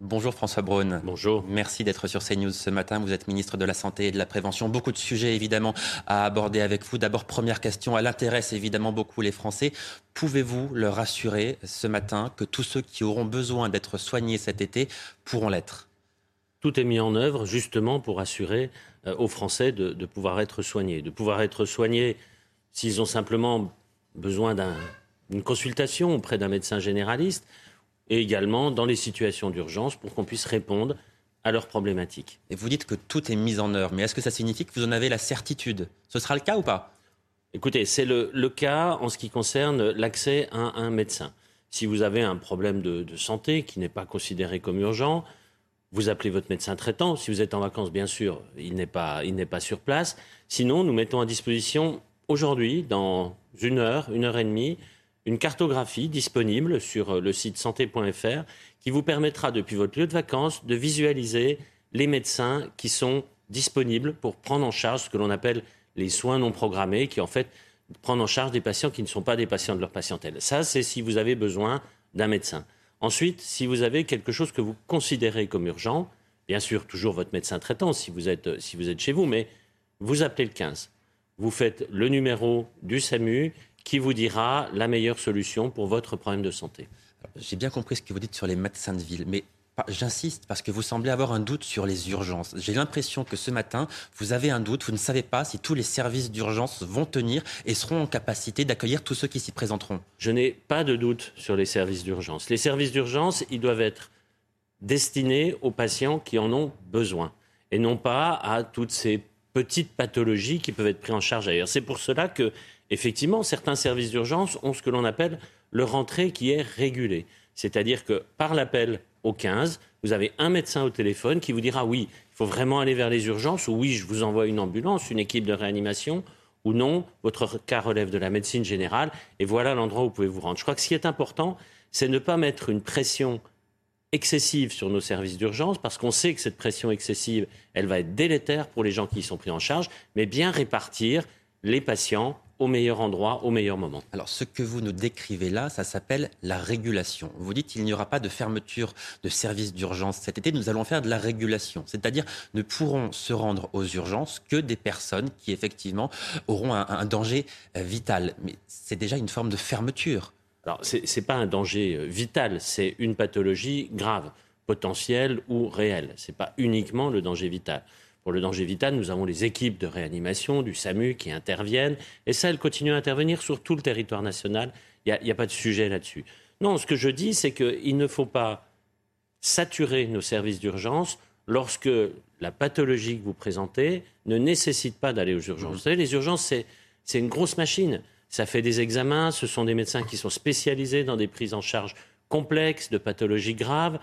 Bonjour François Braun. Bonjour. Merci d'être sur CNews ce matin. Vous êtes ministre de la Santé et de la Prévention. Beaucoup de sujets évidemment à aborder avec vous. D'abord, première question, elle intéresse évidemment beaucoup les Français. Pouvez-vous leur assurer ce matin que tous ceux qui auront besoin d'être soignés cet été pourront l'être? Tout est mis en œuvre justement pour assurer euh, aux Français de, de, pouvoir être soignés. De pouvoir être soignés s'ils ont simplement besoin d'une consultation auprès d'un médecin généraliste et également dans les situations d'urgence pour qu'on puisse répondre à leurs problématiques. Et vous dites que tout est mis en œuvre, mais est-ce que ça signifie que vous en avez la certitude? Ce sera le cas ou pas? Écoutez, c'est le, le, cas en ce qui concerne l'accès à un médecin. Si vous avez un problème de, de santé qui n'est pas considéré comme urgent, vous appelez votre médecin traitant. Si vous êtes en vacances, bien sûr, il n'est pas, il n'est pas sur place. Sinon, nous mettons à disposition aujourd'hui, dans une heure, une heure et demie, une cartographie disponible sur euh, le site santé.fr qui vous permettra, depuis votre lieu de vacances, de visualiser les médecins qui sont disponibles pour prendre en charge ce que l'on appelle les soins non programmés, qui en fait prennent en charge des patients qui ne sont pas des patients de leur patientèle. Ça, c'est si vous avez besoin d'un médecin. Ensuite, si vous avez quelque chose que vous considérez comme urgent, bien sûr, toujours votre médecin traitant si vous êtes, si vous êtes chez vous, mais vous appelez le 15. Vous faites le numéro du SAMU qui vous dira la meilleure solution pour votre problème de santé. J'ai bien compris ce que vous dites sur les médecins de ville, mais J'insiste parce que vous semblez avoir un doute sur les urgences. J'ai l'impression que ce matin, vous avez un doute, vous ne savez pas si tous les services d'urgence vont tenir et seront en capacité d'accueillir tous ceux qui s'y présenteront. Je n'ai pas de doute sur les services d'urgence. Les services d'urgence, ils doivent être destinés aux patients qui en ont besoin et non pas à toutes ces petites pathologies qui peuvent être prises en charge ailleurs. C'est pour cela que effectivement, certains services d'urgence ont ce que l'on appelle le rentrée qui est régulé. C'est-à-dire que par l'appel au 15, vous avez un médecin au téléphone qui vous dira oui, il faut vraiment aller vers les urgences, ou oui, je vous envoie une ambulance, une équipe de réanimation, ou non, votre cas relève de la médecine générale, et voilà l'endroit où vous pouvez vous rendre. Je crois que ce qui est important, c'est ne pas mettre une pression excessive sur nos services d'urgence, parce qu'on sait que cette pression excessive, elle va être délétère pour les gens qui y sont pris en charge, mais bien répartir les patients au meilleur endroit, au meilleur moment. Alors, ce que vous nous décrivez là, ça s'appelle la régulation. Vous dites qu'il n'y aura pas de fermeture de services d'urgence cet été. Nous allons faire de la régulation. C'est-à-dire, ne pourront se rendre aux urgences que des personnes qui, effectivement, auront un, un danger euh, vital. Mais c'est déjà une forme de fermeture. Alors, ce n'est pas un danger euh, vital, c'est une pathologie grave, potentielle ou réelle. Ce n'est pas uniquement le danger vital. Pour le danger vital, nous avons les équipes de réanimation du SAMU qui interviennent, et ça, elles continuent à intervenir sur tout le territoire national. Il n'y a, a, pas de sujet là-dessus. Non, ce que je dis, c'est qu'il ne faut pas saturer nos services d'urgence lorsque la pathologie que vous présentez ne nécessite pas d'aller aux urgences. Vous savez, les urgences, c'est une grosse machine. Ça fait des examens, ce sont des médecins qui sont spécialisés dans des prises en charge complexes de pathologies graves.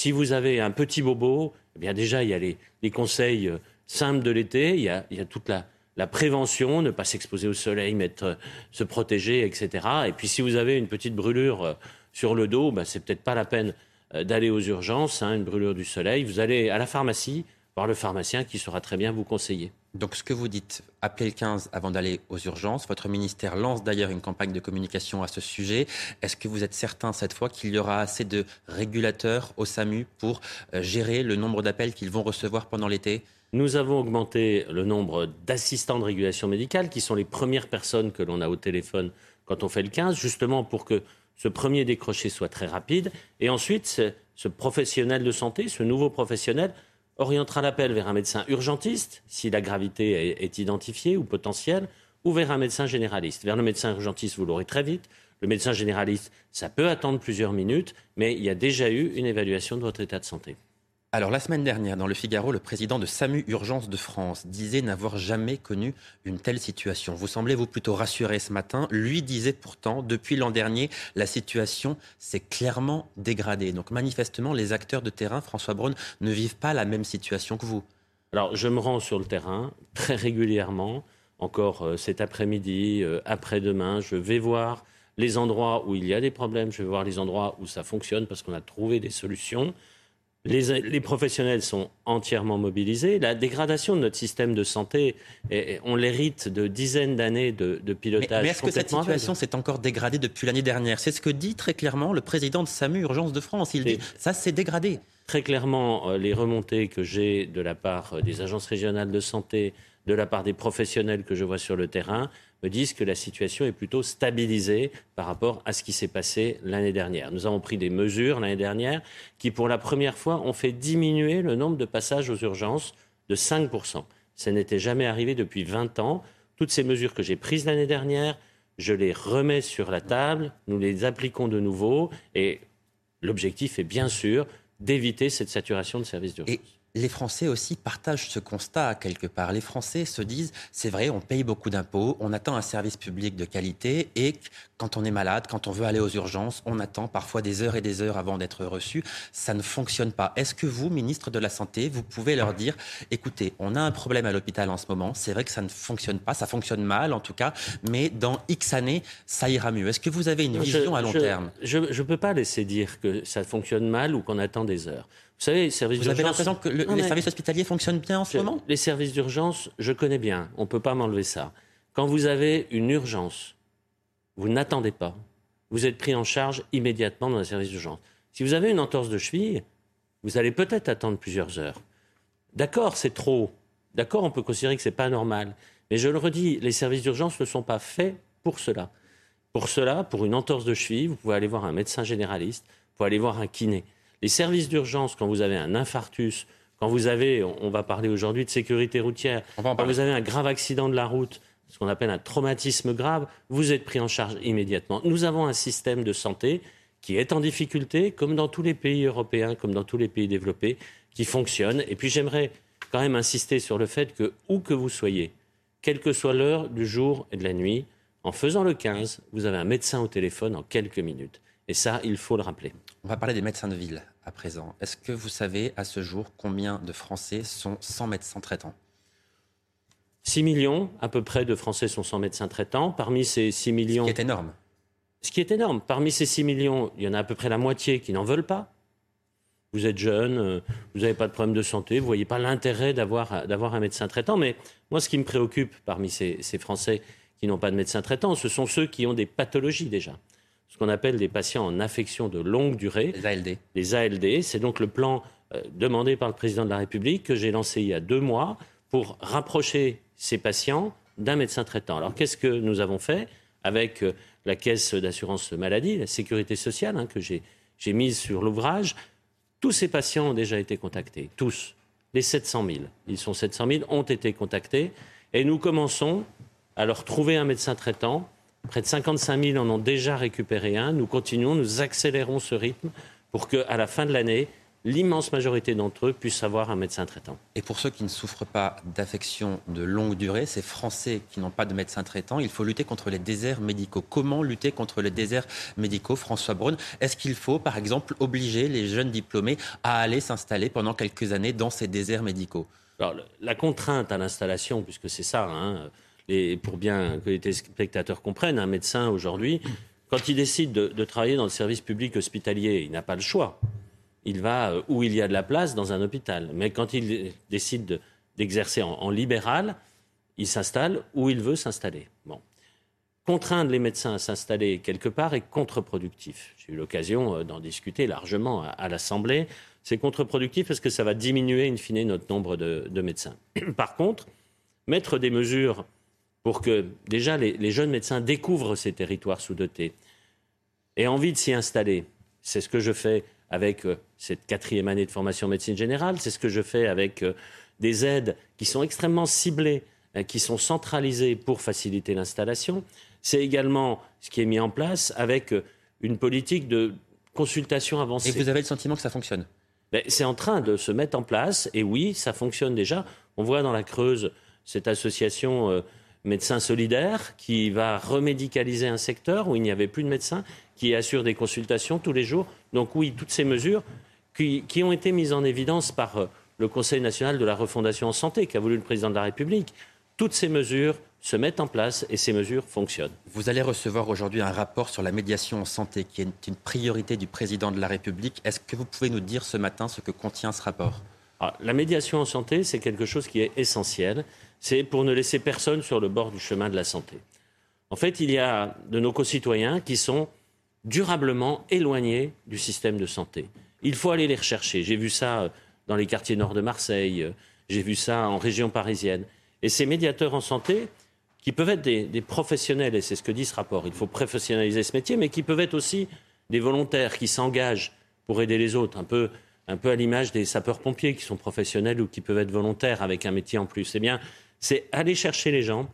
Si vous avez un petit bobo, eh bien déjà, il y a les, conseils euh, simples de l'été, il, y a toute la, la prévention, ne pas s'exposer au soleil, mettre, euh, se protéger, etc. Et puis si vous avez une petite brûlure euh, sur le dos, ben, c'est peut-être pas la peine d'aller aux urgences, hein, une brûlure du soleil. Vous allez à la pharmacie voir le pharmacien qui saura très bien vous conseiller. Donc ce que vous dites, appelez le 15 avant d'aller aux urgences. Votre ministère lance d'ailleurs une campagne de communication à ce sujet. Est-ce que vous êtes certain cette fois qu'il y aura assez de régulateurs au SAMU pour euh, gérer le nombre d'appels qu'ils vont recevoir pendant l'été? Nous avons augmenté le nombre d'assistants de régulation médicale, qui sont les premières personnes que l'on a au téléphone quand on fait le 15, justement pour que ce premier décroché soit très rapide. Et ensuite, ce professionnel de santé, ce nouveau professionnel, orientera l'appel vers un médecin urgentiste, si la gravité est, identifiée ou potentielle, ou vers un médecin généraliste. Vers le médecin urgentiste, vous l'aurez très vite. Le médecin généraliste, ça peut attendre plusieurs minutes, mais il y a déjà eu une évaluation de votre état de santé. Alors la semaine dernière, dans le Figaro, le président de SAMU Urgence de France disait n'avoir jamais connu une telle situation. Vous semblez vous plutôt rassuré ce matin? Lui disait pourtant, depuis l'an dernier, la situation s'est clairement dégradée. Donc manifestement, les acteurs de terrain, François Braun, ne vivent pas la même situation que vous. Alors je me rends sur le terrain très régulièrement, encore euh, cet après-midi, euh, après-demain, je vais voir les endroits où il y a des problèmes, je vais voir les endroits où ça fonctionne parce qu'on a trouvé des solutions. Les, professionnels sont entièrement mobilisés. La dégradation de notre système de santé, on l'hérite de dizaines d'années de, pilotage. Mais, est-ce que cette situation s'est encore dégradée depuis l'année dernière? C'est ce que dit très clairement le président de SAMU Urgence de France. Il dit ça s'est dégradé. Très clairement, euh, les remontées que j'ai de la part euh, des agences régionales de santé, de la part des professionnels que je vois sur le terrain, me disent que la situation est plutôt stabilisée par rapport à ce qui s'est passé l'année dernière. Nous avons pris des mesures l'année dernière qui, pour la première fois, ont fait diminuer le nombre de passages aux urgences de 5%. Ça n'était jamais arrivé depuis 20 ans. Toutes ces mesures que j'ai prises l'année dernière, je les remets sur la table, nous les appliquons de nouveau et l'objectif est bien sûr d'éviter cette saturation de services d'urgence les Français aussi partagent ce constat quelque part. Les Français se disent, c'est vrai, on paye beaucoup d'impôts, on attend un service public de qualité et quand on est malade, quand on veut aller aux urgences, on attend parfois des heures et des heures avant d'être reçu. Ça ne fonctionne pas. Est-ce que vous, ministre de la Santé, vous pouvez leur dire, écoutez, on a un problème à l'hôpital en ce moment, c'est vrai que ça ne fonctionne pas, ça fonctionne mal en tout cas, mais dans X années, ça ira mieux. Est-ce que vous avez une vision à long terme? Je ne peux pas laisser dire que ça fonctionne mal ou qu'on attend des heures. Vous savez, les services Vous avez l'impression que les services hospitaliers fonctionnent bien en ce moment? Les services d'urgence, je connais bien. On ne peut pas m'enlever ça. Quand vous avez une urgence, vous n'attendez pas. Vous êtes pris en charge immédiatement dans un service d'urgence. Si vous avez une entorse de cheville, vous allez peut-être attendre plusieurs heures. D'accord, c'est trop. D'accord, on peut considérer que ce n'est pas normal. Mais je le redis, les services d'urgence ne sont pas faits pour cela. Pour cela, pour une entorse de cheville, vous pouvez aller voir un médecin généraliste, vous pouvez aller voir un kiné. Les services d'urgence, quand vous avez un infarctus, quand vous avez, on va parler aujourd'hui de sécurité routière, quand vous avez un grave accident de la route, ce qu'on appelle un traumatisme grave, vous êtes pris en charge immédiatement. Nous avons un système de santé qui est en difficulté, comme dans tous les pays européens, comme dans tous les pays développés, qui fonctionne. Et puis j'aimerais quand même insister sur le fait que, où que vous soyez, quelle que soit l'heure du jour et de la nuit, en faisant le 15, vous avez un médecin au téléphone en quelques minutes. Et ça, il faut le rappeler. On va parler des médecins de ville à présent. Est-ce que vous savez à ce jour combien de Français sont sans médecin traitant? 6 millions à peu près de Français sont sans médecin traitant. Parmi ces 6 millions... Ce qui est énorme. Ce qui est énorme. Parmi ces 6 millions, il y en a à peu près la moitié qui n'en veulent pas. Vous êtes jeune, euh, vous n'avez pas de problème de santé, vous ne voyez pas l'intérêt d'avoir un médecin traitant. Mais moi, ce qui me préoccupe parmi ces, ces Français qui n'ont pas de médecin traitant, ce sont ceux qui ont des pathologies déjà ce qu'on appelle des patients en affection de longue durée. Les ALD. Les ALD, c'est donc le plan euh, demandé par le président de la République que j'ai lancé il y a deux mois pour rapprocher ces patients d'un médecin traitant. Alors qu'est-ce que nous avons fait avec euh, la caisse d'assurance maladie, la sécurité sociale hein, que j'ai mise sur l'ouvrage? Tous ces patients ont déjà été contactés, tous. Les 700 000, ils sont 700 000, ont été contactés. Et nous commençons à leur trouver un médecin traitant Près de 55 000 en ont déjà récupéré un. Nous continuons, nous accélérons ce rythme pour qu'à la fin de l'année, l'immense majorité d'entre eux puissent avoir un médecin traitant. Et pour ceux qui ne souffrent pas d'affections de longue durée, ces Français qui n'ont pas de médecin traitant, il faut lutter contre les déserts médicaux. Comment lutter contre les déserts médicaux, François Braun? Est-ce qu'il faut, par exemple, obliger les jeunes diplômés à aller s'installer pendant quelques années dans ces déserts médicaux? Alors, la contrainte à l'installation, puisque c'est ça, hein, et pour bien que les téléspectateurs comprennent, un médecin aujourd'hui, quand il décide de, travailler dans le service public hospitalier, il n'a pas le choix. Il va euh, où il y a de la place dans un hôpital. Mais quand il décide d'exercer en, libéral, il s'installe où il veut s'installer. Bon. Contraindre les médecins à s'installer quelque part est contre-productif. J'ai eu l'occasion euh, d'en discuter largement à, l'Assemblée. C'est contre-productif parce que ça va diminuer, in fine, notre nombre de médecins. Par contre, mettre des mesures pour que déjà les, jeunes médecins découvrent ces territoires sous-dotés, aient envie de s'y installer. C'est ce que je fais avec euh, cette quatrième année de formation en médecine générale. C'est ce que je fais avec euh, des aides qui sont extrêmement ciblées, euh, qui sont centralisées pour faciliter l'installation. C'est également ce qui est mis en place avec une politique de consultation avancée. Et vous avez le sentiment que ça fonctionne? Ben, C'est en train de se mettre en place, et oui, ça fonctionne déjà. On voit dans la Creuse cette association Médecins Solidaires qui va remédicaliser un secteur où il n'y avait plus de médecins, qui assure des consultations tous les jours. Donc oui, toutes ces mesures qui, qui ont été mises en évidence par euh, le Conseil national de la refondation en santé qu'a voulu le président de la République, toutes ces mesures se mettent en place et ces mesures fonctionnent. Vous allez recevoir aujourd'hui un rapport sur la médiation en santé qui est une priorité du président de la République. Est-ce que vous pouvez nous dire ce matin ce que contient ce rapport? Ah, La médiation en santé, c'est quelque chose qui est essentiel. C'est pour ne laisser personne sur le bord du chemin de la santé. En fait, il y a de nos concitoyens qui sont durablement éloignés du système de santé. Il faut aller les rechercher. J'ai vu ça euh, dans les quartiers nord de Marseille, euh, j'ai vu ça en région parisienne. Et ces médiateurs en santé, qui peuvent être des, professionnels, et c'est ce que dit ce rapport, il faut professionnaliser ce métier, mais qui peuvent être aussi des volontaires qui s'engagent pour aider les autres, un peu, un peu à l'image des sapeurs-pompiers qui sont professionnels ou qui peuvent être volontaires avec un métier en plus. Eh bien, c'est aller chercher les gens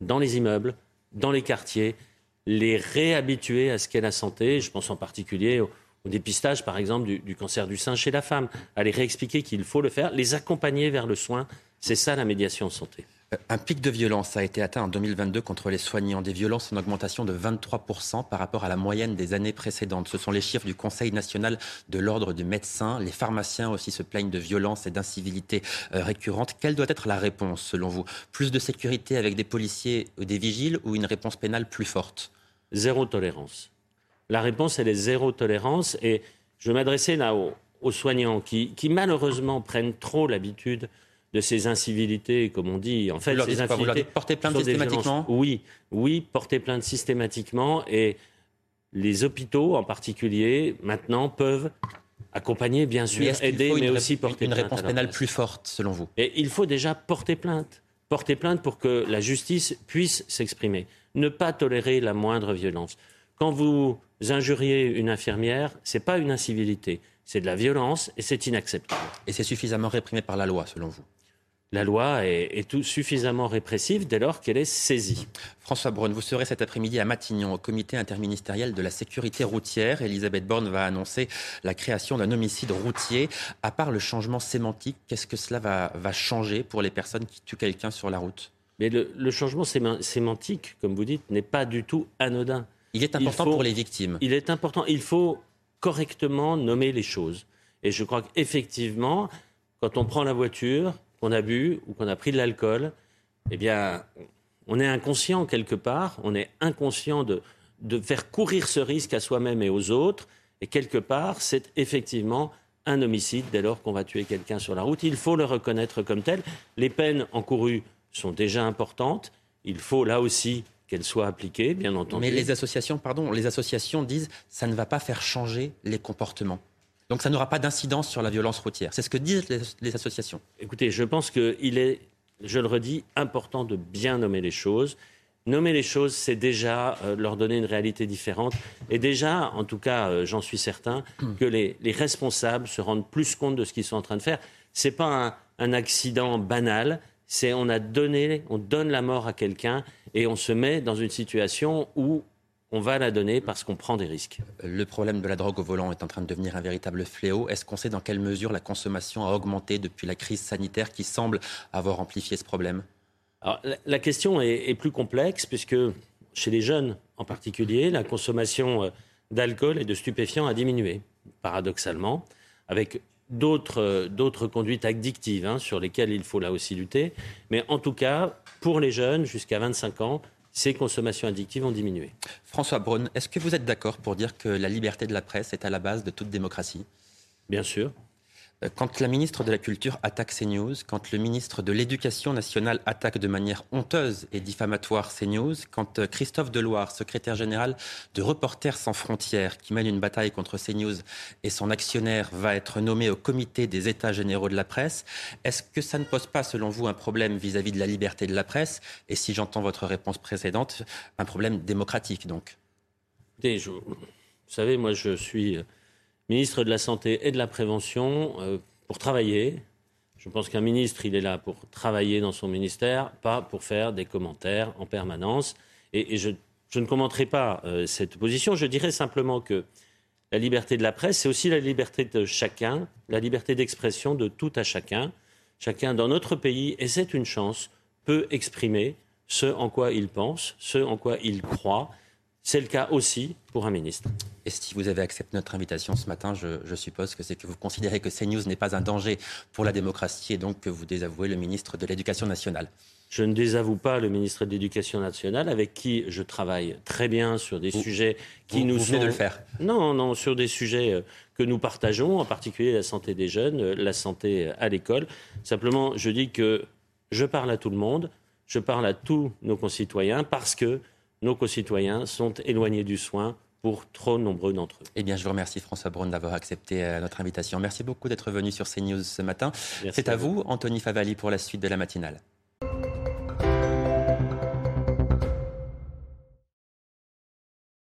dans les immeubles, dans les quartiers, les réhabituer à ce qu'est la santé. Je pense en particulier au, dépistage, par exemple, du, cancer du sein chez la femme, les réexpliquer qu'il faut le faire, les accompagner vers le soin. C'est ça la médiation santé. Un pic de violence a été atteint en 2022 contre les soignants, des violences en augmentation de 23% par rapport à la moyenne des années précédentes. Ce sont les chiffres du Conseil national de l'ordre des médecins. Les pharmaciens aussi se plaignent de violences et d'incivilités euh, récurrentes. Quelle doit être la réponse selon vous? Plus de sécurité avec des policiers ou des vigiles ou une réponse pénale plus forte? Zéro tolérance. La réponse, elle est zéro tolérance. Et je m'adressais là aux, soignants qui malheureusement prennent trop l'habitude de ces incivilités, comme on dit. En fait, ces incivilités. porter plainte systématiquement Oui, oui, porter plainte systématiquement. Et les hôpitaux, en particulier, maintenant, peuvent accompagner, bien sûr, aider, mais aussi porter une réponse pénale plus forte, selon vous? Et il faut déjà porter plainte. Porter plainte pour que la justice puisse s'exprimer. Ne pas tolérer la moindre violence. Quand vous injuriez une infirmière, ce n'est pas une incivilité, c'est de la violence et c'est inacceptable. Et c'est suffisamment réprimé par la loi, selon vous? La loi est, tout suffisamment répressive dès lors qu'elle est saisie. François Braun, vous serez cet après-midi à Matignon au comité interministériel de la sécurité routière. Elisabeth Borne va annoncer la création d'un homicide routier. À part le changement sémantique, qu'est-ce que cela va, changer pour les personnes qui tuent quelqu'un sur la route? Mais le, changement sémantique, comme vous dites, n'est pas du tout anodin. Il est important pour les victimes. Il est important. Il faut correctement nommer les choses. Et je crois qu'effectivement, quand on prend la voiture, qu'on a bu ou qu'on a pris de l'alcool, eh bien, on est inconscient quelque part, on est inconscient de, de faire courir ce risque à soi-même et aux autres, et quelque part, c'est effectivement un homicide dès lors qu'on va tuer quelqu'un sur la route. Il faut le reconnaître comme tel. Les peines encourues sont déjà importantes. Il faut là aussi qu'elles soient appliquées, bien entendu. Mais les associations, pardon, les associations disent ça ne va pas faire changer les comportements. Donc ça n'aura pas d'incidence sur la violence routière. C'est ce que disent les, associations. Écoutez, je pense qu'il est, je le redis, important de bien nommer les choses. Nommer les choses, c'est déjà euh, leur donner une réalité différente. Et déjà, en tout cas, euh, j'en suis certain, que les, responsables se rendent plus compte de ce qu'ils sont en train de faire. Ce n'est pas un, un accident banal, c'est on a donné, on donne la mort à quelqu'un et on se met dans une situation où on va la donner parce qu'on prend des risques. Le problème de la drogue au volant est en train de devenir un véritable fléau. Est-ce qu'on sait dans quelle mesure la consommation a augmenté depuis la crise sanitaire qui semble avoir amplifié ce problème? La, question est, plus complexe puisque chez les jeunes en particulier, la consommation euh, d'alcool et de stupéfiants a diminué, paradoxalement, avec d'autres euh, conduites addictives hein, sur lesquelles il faut là aussi lutter. Mais en tout cas, pour les jeunes jusqu'à 25 ans, ces consommations addictives ont diminué. François Braun, est-ce que vous êtes d'accord pour dire que la liberté de la presse est à la base de toute démocratie? Bien sûr. Euh, quand la ministre de la Culture attaque CNews, quand le ministre de l'Éducation nationale attaque de manière honteuse et diffamatoire CNews, quand euh, Christophe Deloire, secrétaire général de Reporters sans frontières, qui mène une bataille contre CNews et son actionnaire va être nommé au comité des États généraux de la presse, est-ce que ça ne pose pas, selon vous, un problème vis-à-vis de la liberté de la presse Et si j'entends votre réponse précédente, un problème démocratique donc? Vous savez, moi je suis ministre de la Santé et de la Prévention euh, pour travailler. Je pense qu'un ministre, il est là pour travailler dans son ministère, pas pour faire des commentaires en permanence. Et, je, ne commenterai pas euh, cette position. Je dirais simplement que la liberté de la presse, c'est aussi la liberté de chacun, la liberté d'expression de tout à chacun. Chacun dans notre pays, et c'est une chance, peut exprimer ce en quoi il pense, ce en quoi il croit. C'est le cas aussi pour un ministre. Et si vous avez accepté notre invitation ce matin, je, suppose que c'est que vous considérez que CNews n'est pas un danger pour la démocratie et donc que vous désavouez le ministre de l'Éducation nationale. Je ne désavoue pas le ministre de l'Éducation nationale avec qui je travaille très bien sur des sujets qui nous vous sont... de le faire. Non, non, sur des sujets euh, que nous partageons, en particulier la santé des jeunes, euh, la santé à l'école. Simplement, je dis que je parle à tout le monde, je parle à tous nos concitoyens parce que nos concitoyens sont éloignés du soin pour trop nombreux d'entre eux. Eh bien, je vous remercie François Braun d'avoir accepté euh, notre invitation. Merci beaucoup d'être venu sur CNews ce matin. C'est à vous, Anthony Favali, pour la suite de la matinale.